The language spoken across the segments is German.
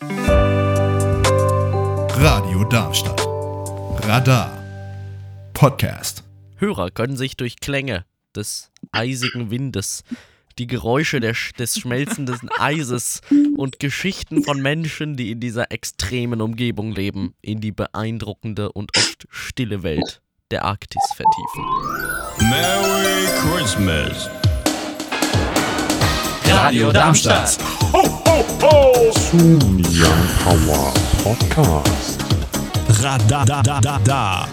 Radio Darmstadt. Radar. Podcast. Hörer können sich durch Klänge des eisigen Windes, die Geräusche der, des schmelzenden Eises und Geschichten von Menschen, die in dieser extremen Umgebung leben, in die beeindruckende und oft stille Welt der Arktis vertiefen. Merry Christmas. Radio Darmstadt. Radadadada.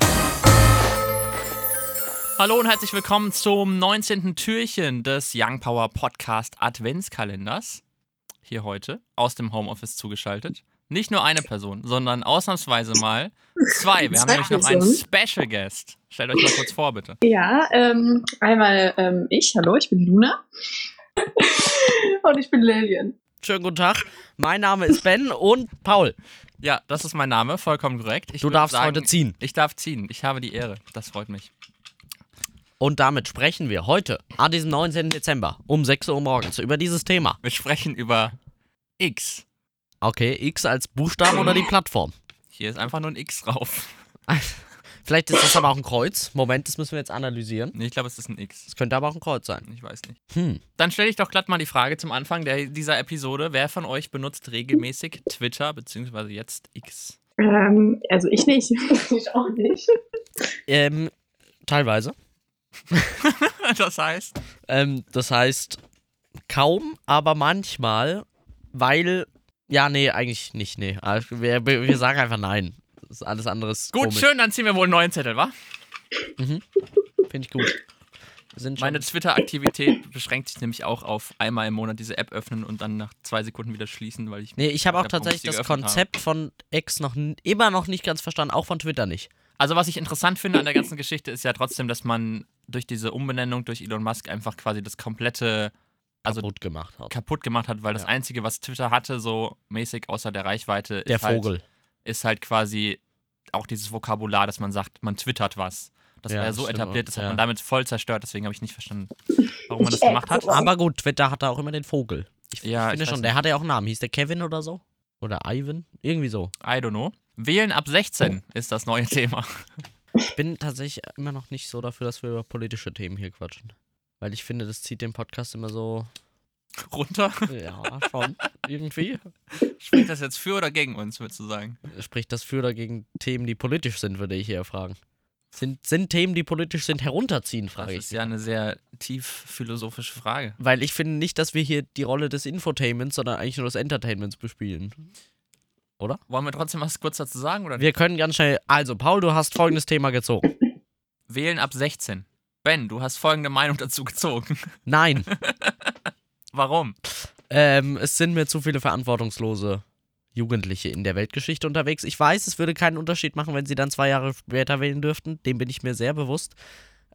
Hallo und herzlich willkommen zum 19. Türchen des Young Power Podcast Adventskalenders. Hier heute aus dem Homeoffice zugeschaltet. Nicht nur eine Person, sondern ausnahmsweise mal zwei. Wir haben nämlich noch einen. Special Guest. Stellt euch mal kurz vor, bitte. Ja, ähm, einmal ähm, ich, hallo, ich bin Luna. Und ich bin Lillian. Schönen guten Tag, mein Name ist Ben und Paul. Ja, das ist mein Name, vollkommen korrekt. Ich Du darfst sagen, heute ziehen. Ich darf ziehen. Ich habe die Ehre. Das freut mich. Und damit sprechen wir heute, an diesem 19. Dezember, um 6 Uhr morgens, über dieses Thema. Wir sprechen über X. Okay, X als Buchstaben oder die Plattform? Hier ist einfach nur ein X drauf. Vielleicht ist das aber auch ein Kreuz. Moment, das müssen wir jetzt analysieren. Nee, ich glaube, es ist ein X. Das könnte aber auch ein Kreuz sein. Ich weiß nicht. Hm. Dann stelle ich doch glatt mal die Frage zum Anfang der, dieser Episode. Wer von euch benutzt regelmäßig Twitter beziehungsweise jetzt X? Ähm, also ich nicht. ich auch nicht. Ähm, teilweise. das heißt? Ähm, das heißt, kaum, aber manchmal, weil. Ja, nee, eigentlich nicht, nee. Wir, wir wir sagen einfach nein. Das ist alles andere ist Gut, komisch. schön, dann ziehen wir wohl einen neuen Zettel, wa? Finde ich gut. Meine Twitter-Aktivität beschränkt sich nämlich auch auf einmal im Monat diese App öffnen und dann nach zwei Sekunden wieder schließen, weil ich. Nee, ich habe auch tatsächlich das Konzept von X noch immer noch nicht ganz verstanden, auch von Twitter nicht. Also, was ich interessant finde an der ganzen Geschichte ist ja trotzdem, dass man durch diese Umbenennung durch Elon Musk einfach quasi das komplette. Also kaputt gemacht hat. kaputt gemacht hat, weil das Ja. Einzige, was Twitter hatte, so mäßig außer der Reichweite, Der ist halt, Vogel. ist halt quasi auch dieses Vokabular, dass man sagt, man twittert was. Das Ja, war ja so stimmt etabliert, das hat ja. man damit voll zerstört, deswegen habe ich nicht verstanden, warum man das gemacht hat. Aber gut, Twitter hatte auch immer den Vogel. Ich Ja, finde ich schon, der hatte ja auch einen Namen. Hieß der Kevin oder so? Oder Ivan? Irgendwie so. I don't know. Wählen ab 16 ist das neue Thema. Ich bin tatsächlich immer noch nicht so dafür, dass wir über politische Themen hier quatschen. Weil ich finde, das zieht den Podcast immer so. Runter. Ja, schon. irgendwie. Spricht das jetzt für oder gegen uns, würdest du sagen? Spricht das für oder gegen Themen, die politisch sind, würde ich eher fragen. Sind, sind Themen, die politisch sind, herunterziehen, Das frage ich. ist ja eine sehr tief philosophische Frage. Weil ich finde nicht, dass wir hier die Rolle des Infotainments, sondern eigentlich nur des Entertainments bespielen. Wollen wir trotzdem was kurz dazu sagen? Oder Wir können ganz schnell. Also, Paul, du hast folgendes Thema gezogen. Wählen ab 16. Ben, du hast folgende Meinung dazu gezogen. Nein. Warum? Ähm, es sind mir zu viele verantwortungslose Jugendliche in der Weltgeschichte unterwegs. Ich weiß, es würde keinen Unterschied machen, wenn sie dann zwei Jahre später wählen dürften. Dem bin ich mir sehr bewusst.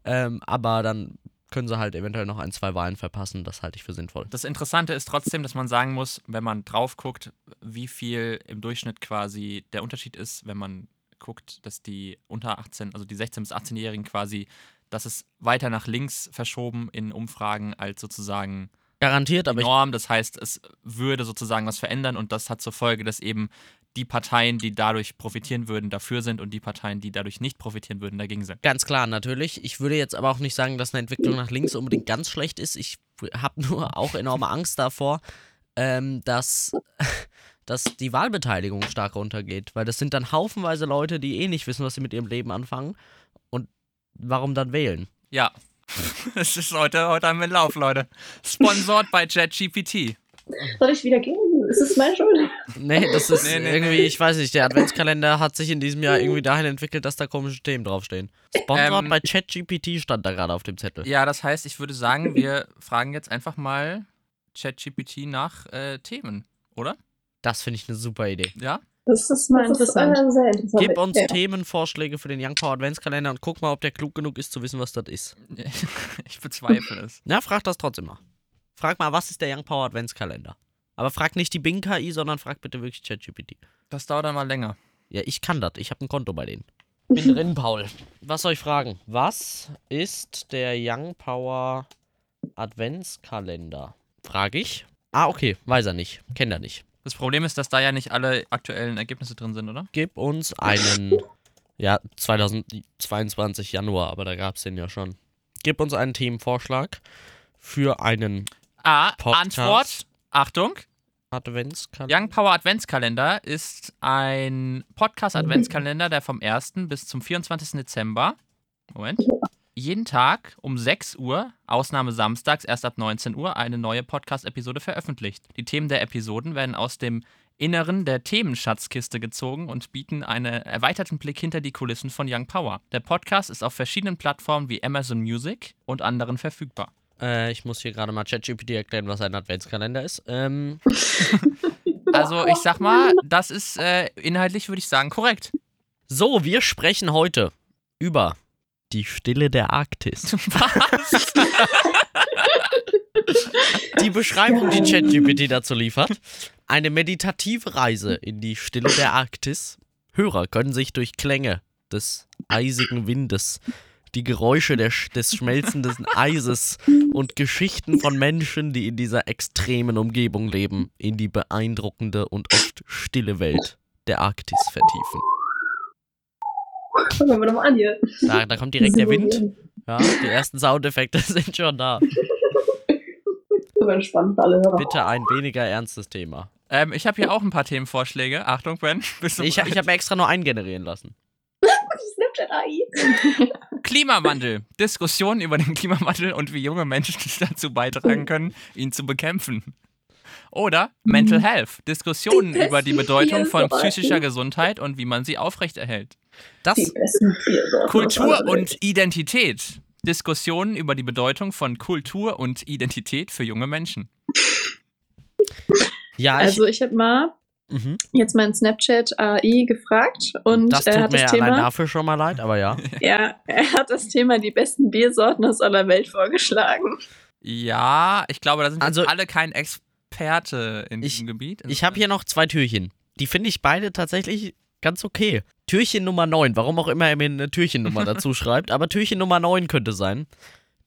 Ähm, aber dann können sie halt eventuell noch ein, zwei Wahlen verpassen. Das halte ich für sinnvoll. Das Interessante ist trotzdem, dass man sagen muss, wenn man drauf guckt, wie viel im Durchschnitt quasi der Unterschied ist, wenn man guckt, dass die unter 18, also die 16- bis 18-Jährigen quasi, dass es weiter nach links verschoben in Umfragen als sozusagen Garantiert, aber die ich, Norm. Das heißt, es würde sozusagen was verändern und das hat zur Folge, dass eben die Parteien, die dadurch profitieren würden, dafür sind und die Parteien, die dadurch nicht profitieren würden, dagegen sind. ganz klar, natürlich. Ich würde jetzt aber auch nicht sagen, dass eine Entwicklung nach links unbedingt ganz schlecht ist. Ich habe nur auch enorme Angst davor, ähm, dass, dass die Wahlbeteiligung stark runtergeht. Weil das sind dann haufenweise Leute, die eh nicht wissen, was sie mit ihrem Leben anfangen. Und warum dann wählen? Ja. Es ist heute, heute haben wir einen Lauf, Leute. Sponsored bei JetGPT. Soll ich wieder gehen? Ist es meine Schuld? Nee, das ist Nee, nee, irgendwie, nee. ich weiß nicht, der Adventskalender hat sich in diesem Jahr irgendwie dahin entwickelt, dass da komische Themen draufstehen. Sponsored Ähm, bei ChatGPT stand da gerade auf dem Zettel. Ja, das heißt, ich würde sagen, wir fragen jetzt einfach mal ChatGPT nach äh, Themen, oder? Das finde ich eine super Idee. Ja? Das ist mal interessant. äh, sehr interessant. Gib uns ja. Themenvorschläge für den Young Power Adventskalender und guck mal, ob der klug genug ist, zu wissen, was das ist. Ich bezweifle es. Na, frag das trotzdem mal. Frag mal, was ist der Young Power Adventskalender? Aber frag nicht die Bing-KI, sondern frag bitte wirklich ChatGPT. Das dauert dann mal länger. Ja, ich kann das. Ich habe ein Konto bei denen. Bin drin, Paul. Was soll ich fragen? Was ist der Young Power Adventskalender? Frage ich. Ah, okay. Weiß er nicht. Kennt er nicht. Das Problem ist, dass da ja nicht alle aktuellen Ergebnisse drin sind, oder? Gib uns einen, ja, 2022 Januar, aber da gab es den ja schon. Gib uns einen Themenvorschlag für einen A. Podcast. Antwort. Achtung. Adventskalender. Young Power Adventskalender ist ein Podcast-Adventskalender, der vom 1. bis zum 24. Dezember, Moment, jeden Tag um 6 Uhr, Ausnahme samstags erst ab 19 Uhr, eine neue Podcast-Episode veröffentlicht. Die Themen der Episoden werden aus dem Inneren der Themenschatzkiste gezogen und bieten einen erweiterten Blick hinter die Kulissen von Young Power. Der Podcast ist auf verschiedenen Plattformen wie Amazon Music und anderen verfügbar. Äh, ich muss hier gerade mal ChatGPT erklären, was ein Adventskalender ist. Ähm, Also ich sag mal, das ist äh, inhaltlich, würde ich sagen, korrekt. so, wir sprechen heute über die Stille der Arktis. Was? Die Beschreibung, die ChatGPT dazu liefert. Eine meditative Reise in die Stille der Arktis. Hörer können sich durch Klänge des eisigen Windes, die Geräusche der, Sch- des schmelzenden Eises und Geschichten von Menschen, die in dieser extremen Umgebung leben, in die beeindruckende und oft stille Welt der Arktis vertiefen. Fangen wir doch mal an hier. Da, da kommt direkt der Wind. Ja, die ersten Soundeffekte sind schon da. Entspannt für alle Hörer. Bitte ein weniger ernstes Thema. ähm, ich habe hier auch ein paar Themenvorschläge. Achtung, Ben. Bist du Ich, bereit? ich habe extra nur einen generieren lassen. Klimawandel. Diskussionen über den Klimawandel und wie junge Menschen dazu beitragen können, ihn zu bekämpfen. Oder Mental Health. Diskussionen Die über die Bedeutung von psychischer Gesundheit und wie man sie aufrechterhält. Das, Die besten Biersorten Kultur und Identität. Diskussionen über die Bedeutung von Kultur und Identität für junge Menschen. ja, ich, Also ich habe mal mhm. jetzt meinen Snapchat AI gefragt und das er tut hat mir das allein Thema. dafür schon mal leid, aber ja. Ja, er hat das Thema die besten Biersorten aus aller Welt vorgeschlagen. Ja, ich glaube, da sind Also- alle kein Experte in Ich- diesem Gebiet. Ich habe hier noch zwei Türchen. Die finde ich beide tatsächlich ganz okay. Türchen Nummer 9, warum auch immer er mir eine Türchennummer dazu schreibt, aber Türchen Nummer 9 könnte sein.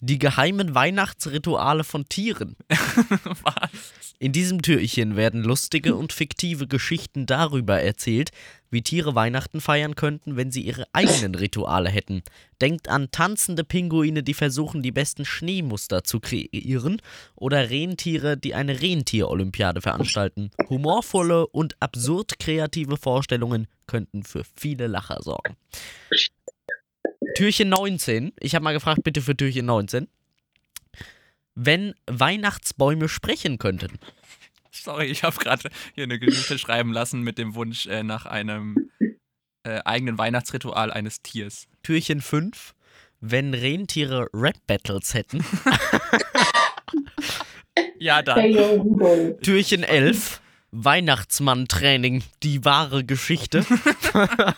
Die geheimen Weihnachtsrituale von Tieren. Was? In diesem Türchen werden lustige und fiktive Geschichten darüber erzählt, wie Tiere Weihnachten feiern könnten, wenn sie ihre eigenen Rituale hätten. Denkt an tanzende Pinguine, die versuchen, die besten Schneemuster zu kreieren, oder Rentiere, die eine Rentier-Olympiade veranstalten. Humorvolle und absurd kreative Vorstellungen könnten für viele Lacher sorgen. Türchen 19. Ich habe mal gefragt, bitte für Türchen 19. Wenn Weihnachtsbäume sprechen könnten. Sorry, ich habe gerade hier eine Geschichte schreiben lassen mit dem Wunsch äh, nach einem äh, eigenen Weihnachtsritual eines Tiers. Türchen 5, wenn Rentiere Rap-Battles hätten. Ja, dann. Türchen 11, Weihnachtsmann-Training, die wahre Geschichte.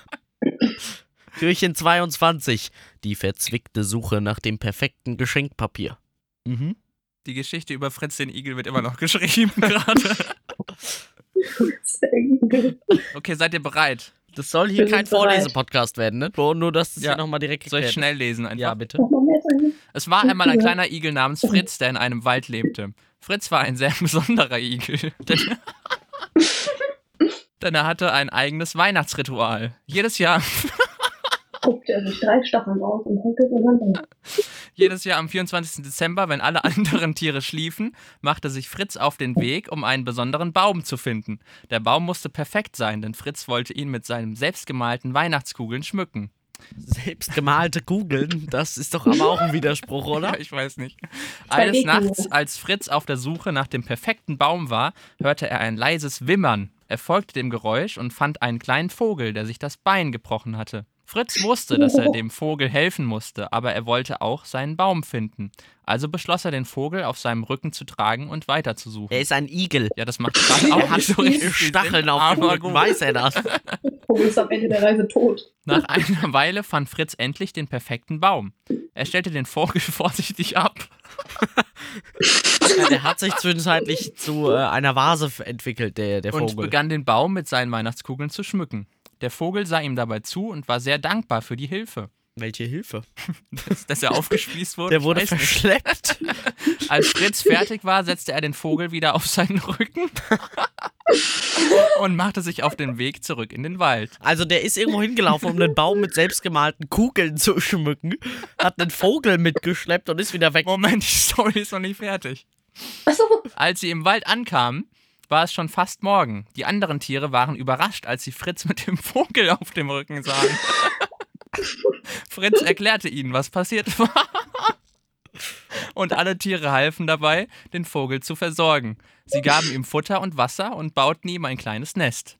Türchen 22, die verzwickte Suche nach dem perfekten Geschenkpapier. Mhm. Die Geschichte über Fritz den Igel wird immer noch geschrieben gerade. Okay, seid ihr bereit? Das soll hier kein. Vorlesepodcast werden, ne? Nur, nur dass das Ja. hier nochmal direkt Soll ich schnell lesen einfach? Ja, bitte. Es war einmal ein kleiner Igel namens Fritz, der in einem Wald lebte. Fritz war ein sehr besonderer Igel, denn, denn er hatte ein eigenes Weihnachtsritual. Jedes Jahr, Guckt er sich drei Stacheln aus und hält es in jedes Jahr am 24. Dezember, wenn alle anderen Tiere schliefen, machte sich Fritz auf den Weg, um einen besonderen Baum zu finden. Der Baum musste perfekt sein, denn Fritz wollte ihn mit seinen selbstgemalten Weihnachtskugeln schmücken. Selbstgemalte Kugeln, das ist doch aber auch ein Widerspruch, oder? Ja, ich weiß nicht. Eines. Nachts, als Fritz auf der Suche nach dem perfekten Baum war, hörte er ein leises Wimmern. Er folgte dem Geräusch und fand einen kleinen Vogel, der sich das Bein gebrochen hatte. Fritz wusste, dass er dem Vogel helfen musste, aber er wollte auch seinen Baum finden. Also beschloss er, den Vogel auf seinem Rücken zu tragen und weiterzusuchen. Er ist ein Igel. Ja, das macht gerade Er auch hat so Stacheln auf dem aber Rücken, gut. weiß er das. Vogel ist am Ende der Reise tot. Nach einer Weile fand Fritz endlich den perfekten Baum. Er stellte den Vogel vorsichtig ab. Ja, der hat sich zwischenzeitlich zu äh, einer Vase entwickelt, der, der und Vogel. begann den Baum mit seinen Weihnachtskugeln zu schmücken. Der Vogel sah ihm dabei zu und war sehr dankbar für die Hilfe. Welche Hilfe? Dass, dass er aufgespießt wurde. Der wurde verschleppt. Als Fritz fertig war, setzte er den Vogel wieder auf seinen Rücken. und machte sich auf den Weg zurück in den Wald. Also der ist irgendwo hingelaufen, um einen Baum mit selbstgemalten Kugeln zu schmücken, hat einen Vogel mitgeschleppt und ist wieder weg. Moment, die Story ist noch nicht fertig. Achso. Als sie im Wald ankamen, war es schon fast Morgen. Die anderen Tiere waren überrascht, als sie Fritz mit dem Vogel auf dem Rücken sahen. Fritz erklärte ihnen, was passiert war. Und alle Tiere halfen dabei, den Vogel zu versorgen. Sie gaben ihm Futter und Wasser und bauten ihm ein kleines Nest.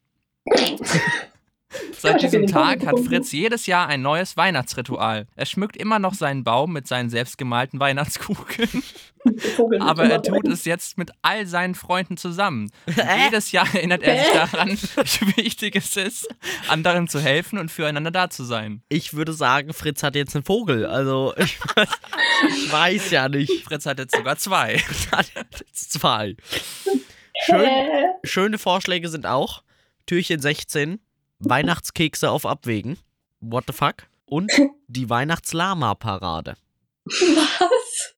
Seit diesem Tag hat Fritz jedes Jahr ein neues Weihnachtsritual. Er schmückt immer noch seinen Baum mit seinen selbstgemalten Weihnachtskugeln. Aber er tut es jetzt mit all seinen Freunden zusammen. Jedes Jahr erinnert er sich daran, wie wichtig es ist, anderen zu helfen und füreinander da zu sein. Ich würde sagen, Fritz hat jetzt einen Vogel. Also ich, ich weiß ja nicht. Fritz hat jetzt sogar zwei. Hat jetzt zwei. Schön, schöne Vorschläge sind auch Türchen 16, Weihnachtskekse auf Abwägen. What the fuck? Und die Weihnachtslama-Parade. Was?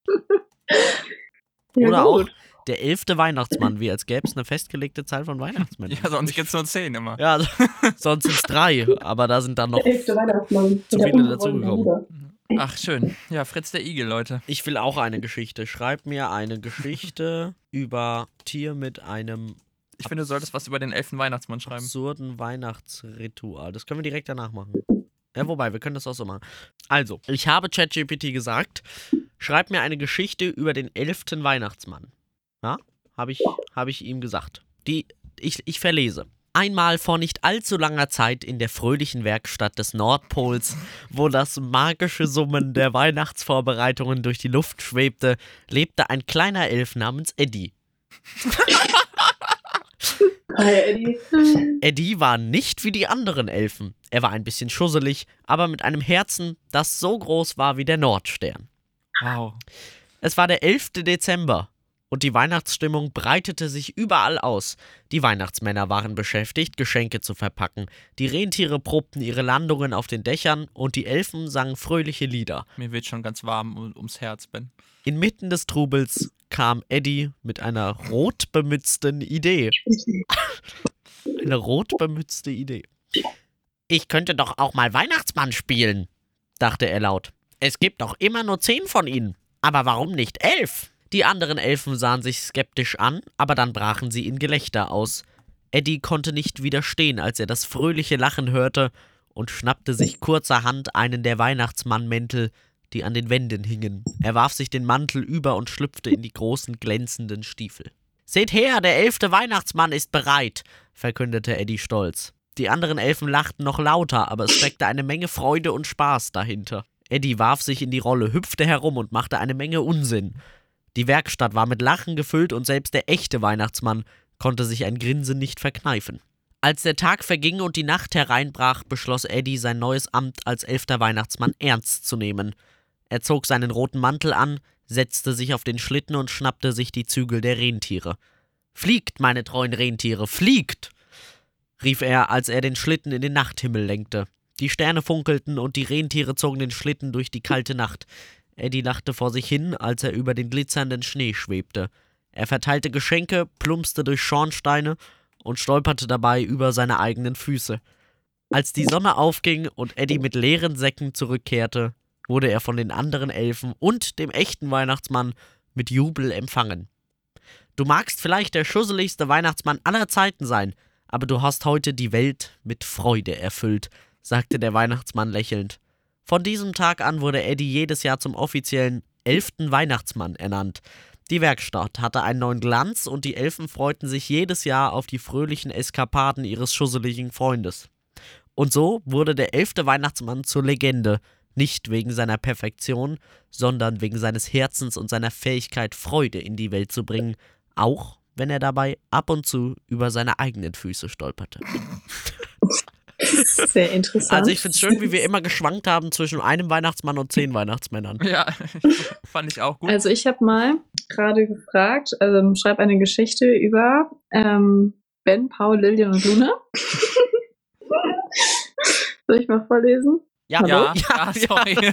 Ja, Oder gut. auch der elfte Weihnachtsmann, wie als gäbe es eine festgelegte Zahl von Weihnachtsmännern. Ja, sonst gibt es nur zehn immer. Ja, also, sonst sind es drei, aber da sind dann noch. Zu viele dazugekommen. Ach, schön. Ja, Fritz der Igel, Leute. Ich will auch eine Geschichte. Schreib mir eine Geschichte über Tier mit einem Ich finde, du solltest was über den elften Weihnachtsmann schreiben. absurden Weihnachtsritual. Das können wir direkt danach machen. Ja, wobei, wir können das auch so machen. Also, ich habe ChatGPT gesagt, schreib mir eine Geschichte über den elften Weihnachtsmann. Ja, habe ich, hab ich ihm gesagt. Die, ich, ich verlese. Einmal vor nicht allzu langer Zeit in der fröhlichen Werkstatt des Nordpols, wo das magische Summen der Weihnachtsvorbereitungen durch die Luft schwebte, lebte ein kleiner Elf namens Eddie. Hi, Eddie. Eddie war nicht wie die anderen Elfen. Er war ein bisschen schusselig, aber mit einem Herzen, das so groß war wie der Nordstern. Wow. Es war der 11. Dezember und die Weihnachtsstimmung breitete sich überall aus. Die Weihnachtsmänner waren beschäftigt, Geschenke zu verpacken. Die Rentiere probten ihre Landungen auf den Dächern und die Elfen sangen fröhliche Lieder. Mir wird schon ganz warm um, ums Herz, Ben. Inmitten des Trubels kam Eddie mit einer rot bemützten Idee. Eine rot bemützte Idee. Ich könnte doch auch mal Weihnachtsmann spielen, dachte er laut. Es gibt doch immer nur zehn von ihnen. Aber warum nicht elf? Die anderen Elfen sahen sich skeptisch an, aber dann brachen sie in Gelächter aus. Eddie konnte nicht widerstehen, als er das fröhliche Lachen hörte und schnappte sich kurzerhand einen der Weihnachtsmannmäntel, die an den Wänden hingen. Er warf sich den Mantel über und schlüpfte in die großen glänzenden Stiefel. Seht her, der elfte Weihnachtsmann ist bereit, verkündete Eddie stolz. Die anderen Elfen lachten noch lauter, aber es steckte eine Menge Freude und Spaß dahinter. Eddie warf sich in die Rolle, hüpfte herum und machte eine Menge Unsinn. Die Werkstatt war mit Lachen gefüllt und selbst der echte Weihnachtsmann konnte sich ein Grinsen nicht verkneifen. Als der Tag verging und die Nacht hereinbrach, beschloss Eddie, sein neues Amt als elfter Weihnachtsmann ernst zu nehmen. Er zog seinen roten Mantel an, setzte sich auf den Schlitten und schnappte sich die Zügel der Rentiere. Fliegt, meine treuen Rentiere, fliegt! rief er, als er den Schlitten in den Nachthimmel lenkte. Die Sterne funkelten und die Rentiere zogen den Schlitten durch die kalte Nacht. Eddie lachte vor sich hin, als er über den glitzernden Schnee schwebte. Er verteilte Geschenke, plumpste durch Schornsteine und stolperte dabei über seine eigenen Füße. Als die Sonne aufging und Eddie mit leeren Säcken zurückkehrte, wurde er von den anderen Elfen und dem echten Weihnachtsmann mit Jubel empfangen. Du magst vielleicht der schusseligste Weihnachtsmann aller Zeiten sein, aber du hast heute die Welt mit Freude erfüllt, sagte der Weihnachtsmann lächelnd. Von diesem Tag an wurde Eddie jedes Jahr zum offiziellen elften Weihnachtsmann ernannt. Die Werkstatt hatte einen neuen Glanz und die Elfen freuten sich jedes Jahr auf die fröhlichen Eskapaden ihres schusseligen Freundes. Und so wurde der elfte Weihnachtsmann zur Legende, nicht wegen seiner Perfektion, sondern wegen seines Herzens und seiner Fähigkeit, Freude in die Welt zu bringen, auch wenn er dabei ab und zu über seine eigenen Füße stolperte. Sehr interessant. Also ich finde es schön, wie wir immer geschwankt haben zwischen einem Weihnachtsmann und zehn Weihnachtsmännern. Ja, fand ich auch gut. Also ich habe mal gerade gefragt, also schreib eine Geschichte über ähm, Ben, Paul, Lilian und Luna. Soll ich mal vorlesen? Ja? Ja, ja, sorry.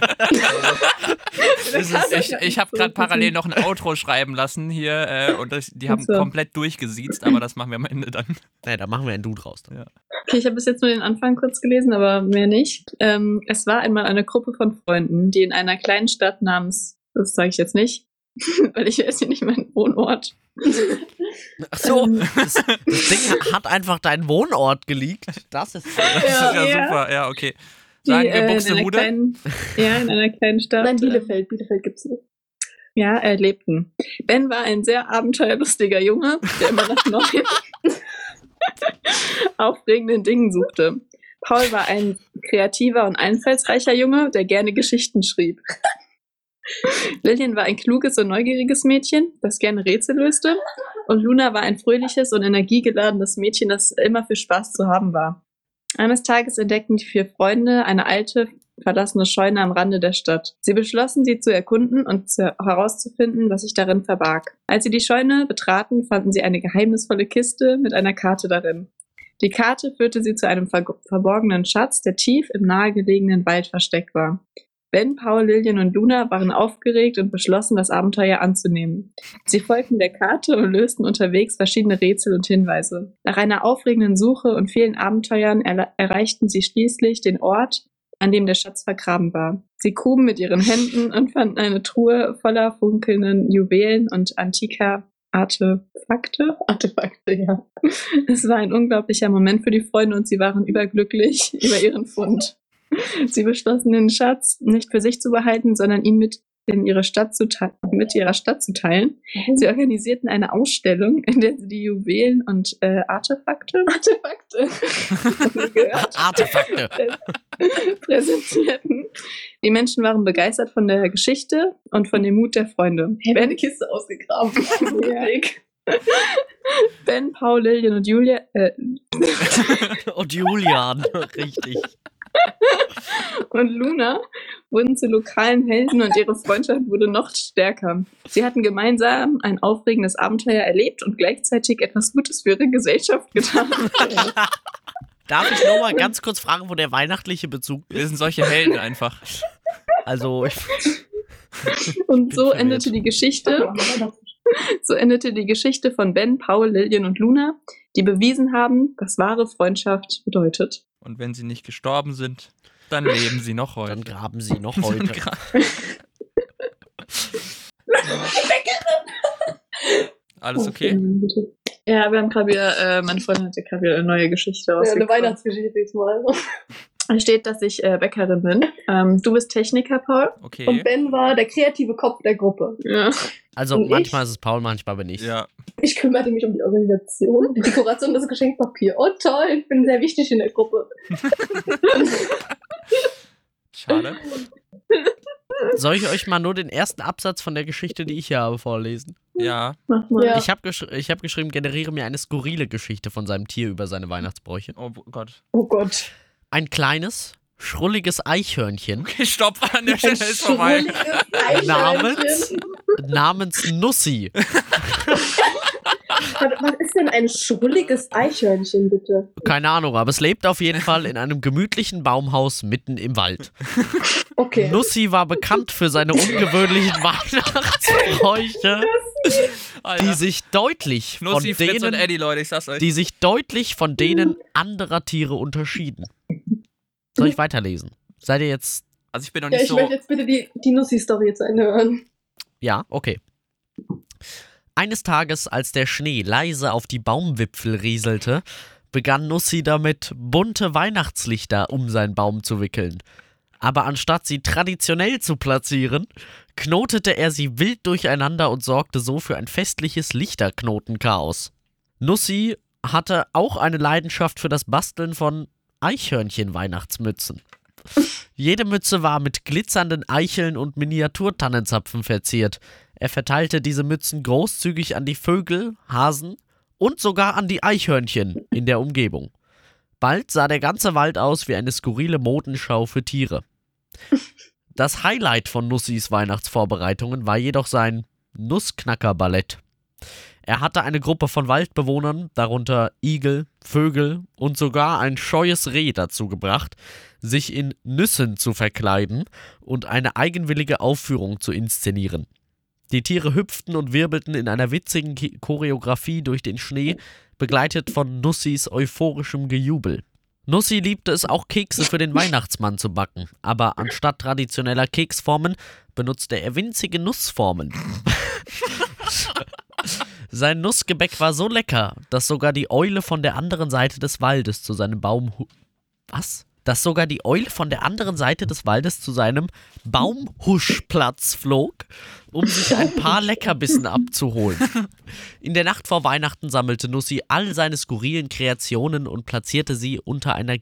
Das ist- ich ich habe gerade parallel noch ein Outro schreiben lassen hier äh, und das, die haben so. komplett durchgesiezt, aber das machen wir am Ende dann. Nee, da machen wir ein Du draus. Dann. Okay, ich habe bis jetzt nur den Anfang kurz gelesen, aber mehr nicht. Ähm, es war einmal eine Gruppe von Freunden, die in einer kleinen Stadt namens, das sage ich jetzt nicht, weil ich weiß hier nicht meinen Wohnort. Ach so, Ähm, das, das Ding hat einfach deinen Wohnort geleakt. Das ist. Das ist ja, ja. super, ja, okay. Die, Sagen äh, wir in einer Buxtehude. kleinen, Ja, in einer kleinen Stadt. Nein, Bielefeld. Bielefeld gibt's nicht. Ja, äh, lebten. Ben war ein sehr abenteuerlustiger Junge, der immer nach neuen, aufregenden Dingen suchte. Paul war ein kreativer und einfallsreicher Junge, der gerne Geschichten schrieb. Lillian war ein kluges und neugieriges Mädchen, das gerne Rätsel löste. Und Luna war ein fröhliches und energiegeladenes Mädchen, das immer für Spaß zu haben war. Eines Tages entdeckten die vier Freunde eine alte, verlassene Scheune am Rande der Stadt. Sie beschlossen, sie zu erkunden und zu, herauszufinden, was sich darin verbarg. Als sie die Scheune betraten, fanden sie eine geheimnisvolle Kiste mit einer Karte darin. Die Karte führte sie zu einem ver verborgenen Schatz, der tief im nahegelegenen Wald versteckt war. Ben, Paul, Lillian und Luna waren aufgeregt und beschlossen, das Abenteuer anzunehmen. Sie folgten der Karte und lösten unterwegs verschiedene Rätsel und Hinweise. Nach einer aufregenden Suche und vielen Abenteuern erla- erreichten sie schließlich den Ort, an dem der Schatz vergraben war. Sie gruben mit ihren Händen und fanden eine Truhe voller funkelnden Juwelen und antiker Artefakte. Artefakte, ja. Es war ein unglaublicher Moment für die Freunde und sie waren überglücklich über ihren Fund. Sie beschlossen, den Schatz nicht für sich zu behalten, sondern ihn mit in ihre Stadt zu mit ihrer Stadt zu teilen. Sie organisierten eine Ausstellung, in der sie die Juwelen und äh, Artefakte, Artefakte gehört, Artefakte. präsentierten. Die Menschen waren begeistert von der Geschichte und von dem Mut der Freunde. Hey, Ben, eine Kiste ausgegraben. Ja. ben, Paul, Lillian und Julia, äh, Und Julian, richtig. Und Luna wurden zu lokalen Helden und ihre Freundschaft wurde noch stärker. Sie hatten gemeinsam ein aufregendes Abenteuer erlebt und gleichzeitig etwas Gutes für ihre Gesellschaft getan. Darf ich mal ganz kurz fragen, wo der weihnachtliche Bezug Wir ist? sind solche Helden einfach. Also, ich, Und so endete die Geschichte. So endete die Geschichte von Ben, Paul, Lillian und Luna, die bewiesen haben, was wahre Freundschaft bedeutet. Und wenn sie nicht gestorben sind, dann leben sie noch heute. dann graben sie noch heute. Gra- Alles okay? Ja, wir haben gerade wieder, äh, meine Freundin hatte gerade wieder eine neue Geschichte Ja, eine. Weihnachtsgeschichte diesmal. Da steht, dass ich äh, Bäckerin bin. Ähm, du bist Techniker, Paul. Okay. Und Ben war der kreative Kopf der Gruppe. Ja. Also, Und ich? manchmal ist es Paul, manchmal bin ich. Ja, Ich kümmerte mich um die Organisation, die Dekoration und das Geschenkpapier. Oh toll, ich bin sehr wichtig in der Gruppe. schade. Soll ich euch mal nur den ersten Absatz von der Geschichte, die ich hier habe, vorlesen? Ja, Mach mal. Ja. Ich habe gesch ich hab geschrieben, generiere mir eine skurrile Geschichte von seinem Tier über seine Weihnachtsbräuche. oh Gott. Oh Gott. Ein kleines, schrulliges Eichhörnchen Okay, stopp, an der Stelle ist vorbei. Namens? Namens Nussi. Was ist denn ein schrulliges Eichhörnchen, bitte? Keine Ahnung, aber es lebt auf jeden Fall in einem gemütlichen Baumhaus mitten im Wald. Okay. Nussi war bekannt für seine ungewöhnlichen Weihnachtsbräuche, die sich deutlich von Nussi, und denen, Eddie, Leute, ich sag's euch. die sich deutlich von denen anderer Tiere unterschieden. Soll ich weiterlesen? Seid ihr jetzt Also ich bin noch Ja, nicht ich so. möchte jetzt bitte die, die Nussi-Story zu Ende hören. Ja, okay. Eines Tages, als der Schnee leise auf die Baumwipfel rieselte, begann Nussi damit, bunte Weihnachtslichter um seinen Baum zu wickeln. Aber anstatt sie traditionell zu platzieren, knotete er sie wild durcheinander und sorgte so für ein festliches Lichterknotenchaos. Nussi hatte auch eine Leidenschaft für das Basteln von Eichhörnchen-Weihnachtsmützen. Jede Mütze war mit glitzernden Eicheln und Miniaturtannenzapfen verziert. Er verteilte diese Mützen großzügig an die Vögel, Hasen und sogar an die Eichhörnchen in der Umgebung. Bald sah der ganze Wald aus wie eine skurrile Modenschau für Tiere. Das Highlight von Nussis Weihnachtsvorbereitungen war jedoch sein Nussknacker-Ballett. Er hatte eine Gruppe von Waldbewohnern, darunter Igel, Vögel und sogar ein scheues Reh dazu gebracht, sich in Nüssen zu verkleiden und eine eigenwillige Aufführung zu inszenieren. Die Tiere hüpften und wirbelten in einer witzigen Choreografie durch den Schnee, begleitet von Nussis euphorischem Gejubel. Nussi liebte es auch Kekse für den Weihnachtsmann zu backen, aber anstatt traditioneller Keksformen benutzte er winzige Nussformen. Sein Nussgebäck war so lecker, dass sogar die Eule von der anderen Seite des Waldes zu seinem Baum. Was? Dass sogar die Eule von der anderen Seite des Waldes zu seinem Baumhuschplatz flog, um sich ein paar Leckerbissen abzuholen. In der Nacht vor Weihnachten sammelte Nussi all seine skurrilen Kreationen und platzierte sie unter einer,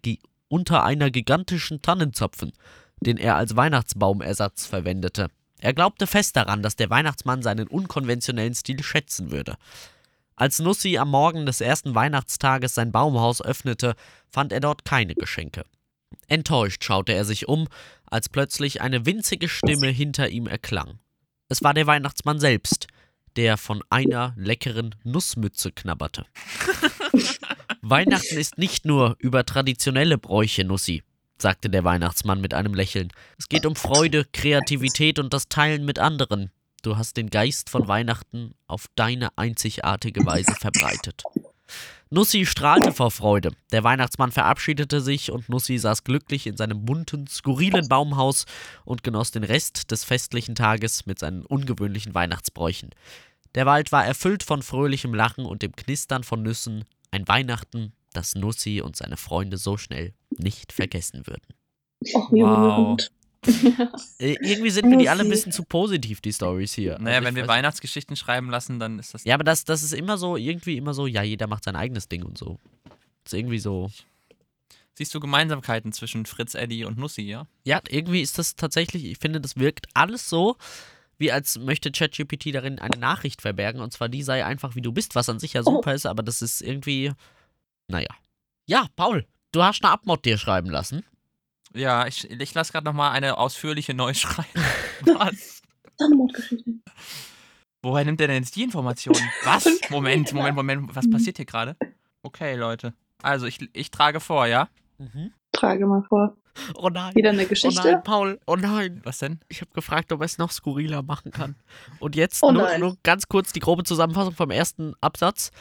unter einer gigantischen Tannenzapfen, den er als Weihnachtsbaumersatz verwendete. Er glaubte fest daran, dass der Weihnachtsmann seinen unkonventionellen Stil schätzen würde. Als Nussi am Morgen des ersten Weihnachtstages sein Baumhaus öffnete, fand er dort keine Geschenke. Enttäuscht schaute er sich um, als plötzlich eine winzige Stimme hinter ihm erklang. Es war der Weihnachtsmann selbst, der von einer leckeren Nussmütze knabberte. Weihnachten ist nicht nur über traditionelle Bräuche, Nussi, sagte der Weihnachtsmann mit einem Lächeln. Es geht um Freude, Kreativität und das Teilen mit anderen. Du hast den Geist von Weihnachten auf deine einzigartige Weise verbreitet. Nussi strahlte vor Freude. Der Weihnachtsmann verabschiedete sich und Nussi saß glücklich in seinem bunten, skurrilen Baumhaus und genoss den Rest des festlichen Tages mit seinen ungewöhnlichen Weihnachtsbräuchen. Der Wald war erfüllt von fröhlichem Lachen und dem Knistern von Nüssen. Ein Weihnachten, das Nussi und seine Freunde so schnell nicht vergessen würden. Och, wie Wow. Äh, irgendwie sind mir die alle ein bisschen zu positiv, die Stories hier. Naja, Also wenn wir Weihnachtsgeschichten schreiben lassen, dann ist das. Ja, aber das, das ist immer so, irgendwie immer so, ja, jeder macht sein eigenes Ding und so. Das ist irgendwie so. Siehst du Gemeinsamkeiten zwischen Fritz, Eddie und Nussi, ja? Ja, irgendwie ist das tatsächlich, ich finde, das wirkt alles so, wie als möchte ChatGPT darin eine Nachricht verbergen und zwar die sei einfach wie du bist, was an sich ja Oh. super ist, aber das ist irgendwie, naja. Ja, Paul, du hast eine Abmod dir schreiben lassen. Ja, ich, ich lasse gerade nochmal eine ausführliche neu schreiben. Was? Das ist eine Mordgeschichte. Woher nimmt er denn jetzt die Informationen? Was? Moment, Moment, Moment. Was passiert hier gerade? Okay, Leute. Also, ich, ich trage vor, ja? Trage mal vor. Oh nein. Wieder eine Oh Geschichte. nein, Paul, oh nein. Was denn? Ich habe gefragt, ob er es noch skurriler machen kann. Und jetzt Oh nur, nur ganz kurz die grobe Zusammenfassung vom ersten Absatz.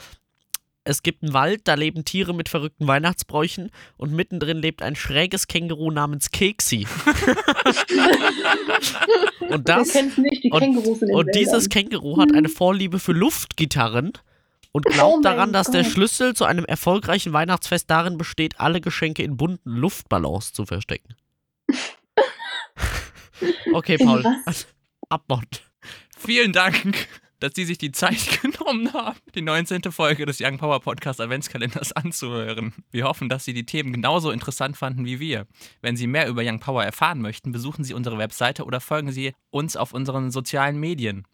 Es gibt einen Wald, da leben Tiere mit verrückten Weihnachtsbräuchen und mittendrin lebt ein schräges Känguru namens Keksi. und das die und- und dieses. Känguru hat eine Vorliebe für Luftgitarren und glaubt Oh daran, dass der Gott. Schlüssel zu einem erfolgreichen Weihnachtsfest darin besteht, alle Geschenke in bunten Luftballons zu verstecken. okay, Paul. Abmord. Vielen Dank, dass Sie sich die Zeit genommen haben, die 19. Folge des Young Power Podcast Adventskalenders anzuhören. Wir hoffen, dass Sie die Themen genauso interessant fanden wie wir. Wenn Sie mehr über Young Power erfahren möchten, besuchen Sie unsere Webseite oder folgen Sie uns auf unseren sozialen Medien.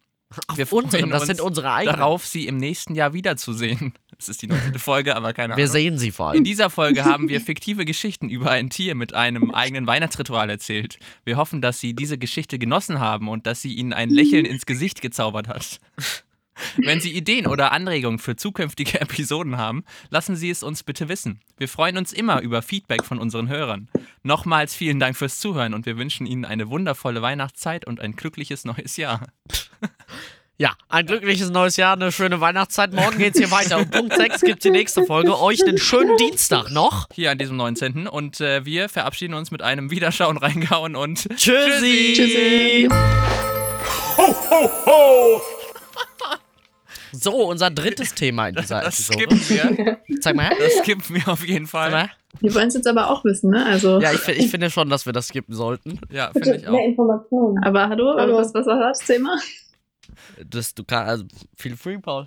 Wir Auf unseren, freuen das sind unsere eigenen. Darauf, Sie im nächsten Jahr wiederzusehen. Es ist die 19. Folge, aber keine Wir Ahnung. sehen sie vor In allem. dieser Folge haben wir fiktive Geschichten über ein Tier mit einem eigenen Weihnachtsritual erzählt. Wir hoffen, dass Sie diese Geschichte genossen haben und dass sie Ihnen ein Lächeln ins Gesicht gezaubert hat. Wenn Sie Ideen oder Anregungen für zukünftige Episoden haben, lassen Sie es uns bitte wissen. Wir freuen uns immer über Feedback von unseren Hörern. Nochmals vielen Dank fürs Zuhören und wir wünschen Ihnen eine wundervolle Weihnachtszeit und ein glückliches neues Jahr. Ja, ein glückliches neues Jahr, eine schöne Weihnachtszeit. Morgen geht's hier weiter. Um Punkt 6 gibt's die nächste Folge. Euch einen schönen Dienstag noch. Hier an diesem 19. Und äh, wir verabschieden uns mit einem Wiederschauen, reingehauen und Tschüssi. Tschüssi. So, unser drittes Thema in dieser das Episode. skippen wir. Zeig mal her. Das skippen wir auf jeden Fall. Wir wollen es jetzt aber auch wissen, ne? Also, Ja, ich, ich finde schon, dass wir das skippen sollten. Ja, finde ich mehr auch. Informationen. aber hallo, Hallo. Was, was war das Thema? Das, du kannst, also, feel free, Paul.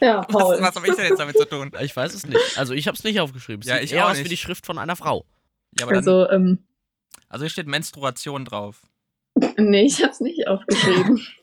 Ja, Paul. Was, was habe ich denn jetzt damit zu tun? Ich weiß es nicht. Also, ich habe es nicht aufgeschrieben. Es Ja, sieht ich eher auch aus wie nicht. die Schrift von einer Frau. Ja, aber dann, Also, ähm, also hier steht Menstruation drauf. nee, ich hab's nicht aufgeschrieben.